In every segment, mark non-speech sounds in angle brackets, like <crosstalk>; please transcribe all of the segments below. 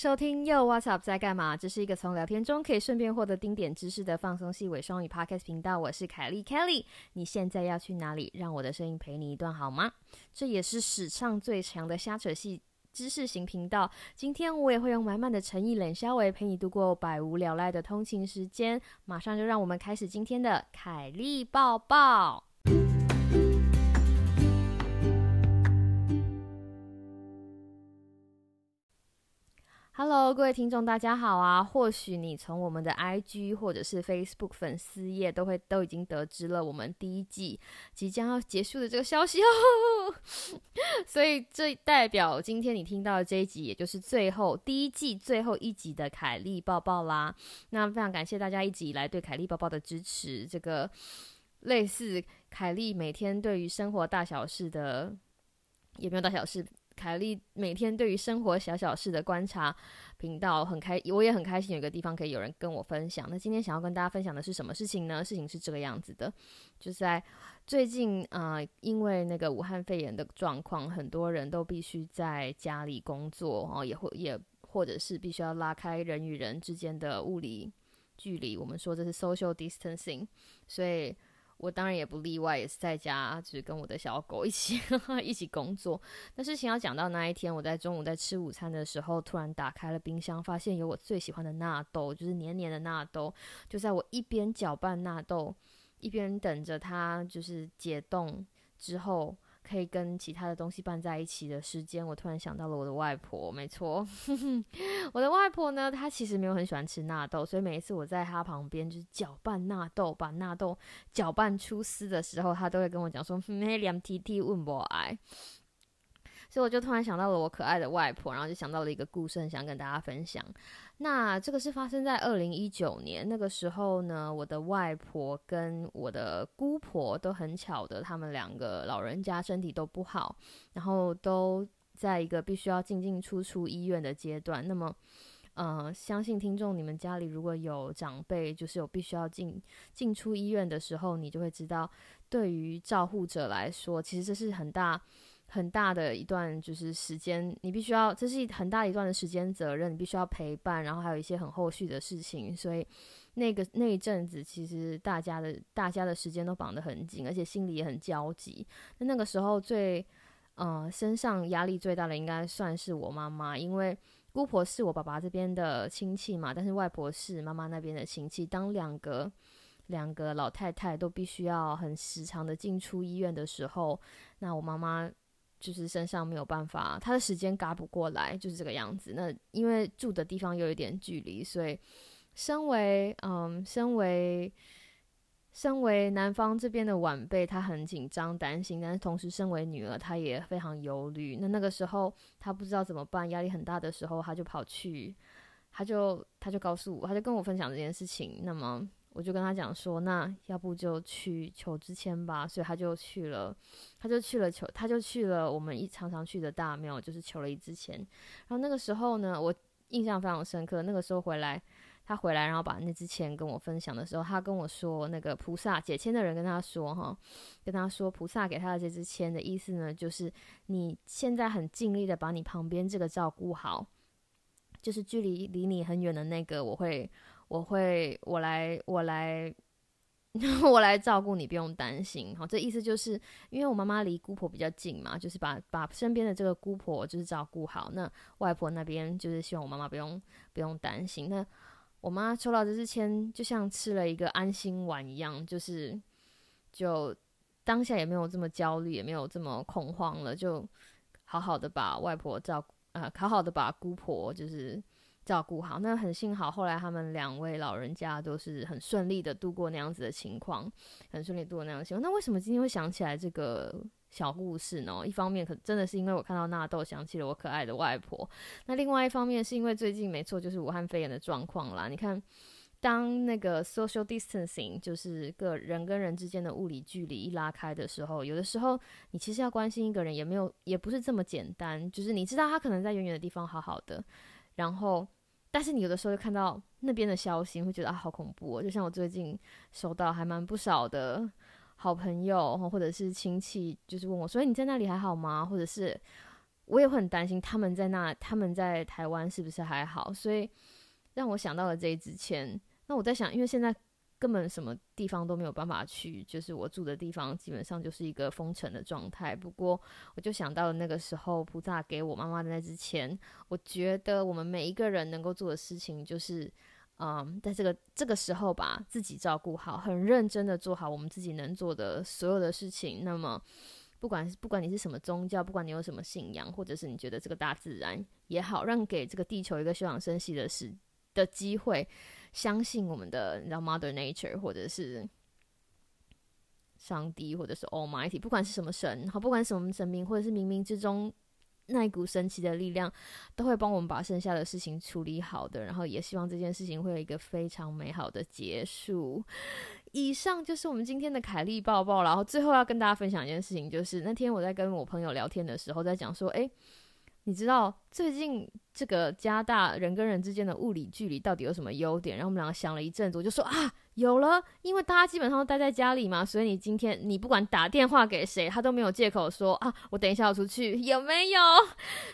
收听又 What's Up 在干嘛？这是一个从聊天中可以顺便获得丁点知识的放松系伪双语 Podcast 频道。我是凯莉 Kelly，你现在要去哪里？让我的声音陪你一段好吗？这也是史上最强的瞎扯系知识型频道。今天我也会用满满的诚意冷消维陪你度过百无聊赖的通勤时间。马上就让我们开始今天的凯莉抱抱。Hello，各位听众，大家好啊！或许你从我们的 IG 或者是 Facebook 粉丝页都会都已经得知了我们第一季即将要结束的这个消息哦，<laughs> 所以这代表今天你听到的这一集，也就是最后第一季最后一集的凯莉抱抱啦。那非常感谢大家一直以来对凯莉抱抱的支持，这个类似凯莉每天对于生活大小事的，也没有大小事？凯莉每天对于生活小小事的观察频道很开，我也很开心有个地方可以有人跟我分享。那今天想要跟大家分享的是什么事情呢？事情是这个样子的，就在最近啊，因为那个武汉肺炎的状况，很多人都必须在家里工作哦，也会也或者是必须要拉开人与人之间的物理距离。我们说这是 social distancing，所以。我当然也不例外，也是在家，就是跟我的小狗一起 <laughs> 一起工作。那事情要讲到那一天，我在中午在吃午餐的时候，突然打开了冰箱，发现有我最喜欢的纳豆，就是黏黏的纳豆。就在我一边搅拌纳豆，一边等着它就是解冻之后。可以跟其他的东西拌在一起的时间，我突然想到了我的外婆。没错，<laughs> 我的外婆呢，她其实没有很喜欢吃纳豆，所以每一次我在她旁边就是搅拌纳豆，把纳豆搅拌出丝的时候，她都会跟我讲说：“没两 T T 问不爱。”所以我就突然想到了我可爱的外婆，然后就想到了一个故事，想跟大家分享。那这个是发生在二零一九年，那个时候呢，我的外婆跟我的姑婆都很巧的，他们两个老人家身体都不好，然后都在一个必须要进进出出医院的阶段。那么，呃，相信听众你们家里如果有长辈，就是有必须要进进出医院的时候，你就会知道，对于照护者来说，其实这是很大。很大的一段就是时间，你必须要，这是很大一段的时间责任，你必须要陪伴，然后还有一些很后续的事情，所以那个那一阵子，其实大家的大家的时间都绑得很紧，而且心里也很焦急。那那个时候最，呃，身上压力最大的应该算是我妈妈，因为姑婆是我爸爸这边的亲戚嘛，但是外婆是妈妈那边的亲戚，当两个两个老太太都必须要很时常的进出医院的时候，那我妈妈。就是身上没有办法，他的时间赶不过来，就是这个样子。那因为住的地方又有点距离，所以身为嗯，身为身为男方这边的晚辈，他很紧张担心，但是同时身为女儿，她也非常忧虑。那那个时候他不知道怎么办，压力很大的时候，他就跑去，他就他就告诉我，他就跟我分享这件事情。那么。我就跟他讲说，那要不就去求之签吧，所以他就去了，他就去了求，他就去了我们一常常去的大庙，就是求了一支签。然后那个时候呢，我印象非常深刻。那个时候回来，他回来然后把那支签跟我分享的时候，他跟我说，那个菩萨解签的人跟他说，哈，跟他说，菩萨给他的这支签的意思呢，就是你现在很尽力的把你旁边这个照顾好，就是距离离你很远的那个，我会。我会，我来，我来，<laughs> 我来照顾你，不用担心。好，这意思就是，因为我妈妈离姑婆比较近嘛，就是把把身边的这个姑婆就是照顾好。那外婆那边就是希望我妈妈不用不用担心。那我妈抽到这支签，就像吃了一个安心丸一样，就是就当下也没有这么焦虑，也没有这么恐慌了，就好好的把外婆照顾，呃，好好的把姑婆就是。照顾好，那很幸好，后来他们两位老人家都是很顺利的度过那样子的情况，很顺利度过那样的情况。那为什么今天会想起来这个小故事呢？一方面可真的是因为我看到纳豆，想起了我可爱的外婆。那另外一方面是因为最近没错，就是武汉肺炎的状况啦。你看，当那个 social distancing，就是个人跟人之间的物理距离一拉开的时候，有的时候你其实要关心一个人，也没有也不是这么简单。就是你知道他可能在远远的地方好好的。然后，但是你有的时候就看到那边的消息，会觉得啊，好恐怖。哦。就像我最近收到还蛮不少的好朋友或者是亲戚，就是问我所以：“你在那里还好吗？”或者是我也会很担心他们在那，他们在台湾是不是还好？所以让我想到了这一支签。那我在想，因为现在根本什么地方都没有办法去，就是我住的地方基本上就是一个封城的状态。不过，我就想到了那个时候菩萨给我妈妈的那支钱。我觉得我们每一个人能够做的事情，就是嗯，在这个这个时候把自己照顾好，很认真的做好我们自己能做的所有的事情。那么，不管是不管你是什么宗教，不管你有什么信仰，或者是你觉得这个大自然也好，让给这个地球一个休养生息的时的机会。相信我们的，你知道，Mother Nature，或者是上帝，或者是 Almighty，不管是什么神，好，不管什么神明，或者是冥冥之中那一股神奇的力量，都会帮我们把剩下的事情处理好的。然后也希望这件事情会有一个非常美好的结束。以上就是我们今天的凯莉抱抱。然后最后要跟大家分享一件事情，就是那天我在跟我朋友聊天的时候，在讲说，哎。你知道最近这个加大人跟人之间的物理距离到底有什么优点？然后我们两个想了一阵子，我就说啊，有了，因为大家基本上都待在家里嘛，所以你今天你不管打电话给谁，他都没有借口说啊，我等一下要出去，有没有？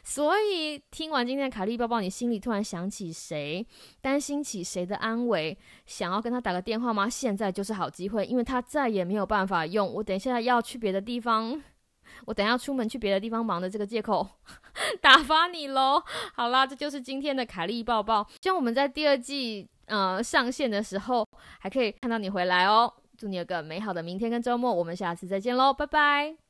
所以听完今天的卡利包包，你心里突然想起谁，担心起谁的安危，想要跟他打个电话吗？现在就是好机会，因为他再也没有办法用我等一下要去别的地方。我等下出门去别的地方忙的这个借口，<laughs> 打发你喽。好啦，这就是今天的凯莉抱抱。希望我们在第二季呃上线的时候，还可以看到你回来哦。祝你有个美好的明天跟周末。我们下次再见喽，拜拜。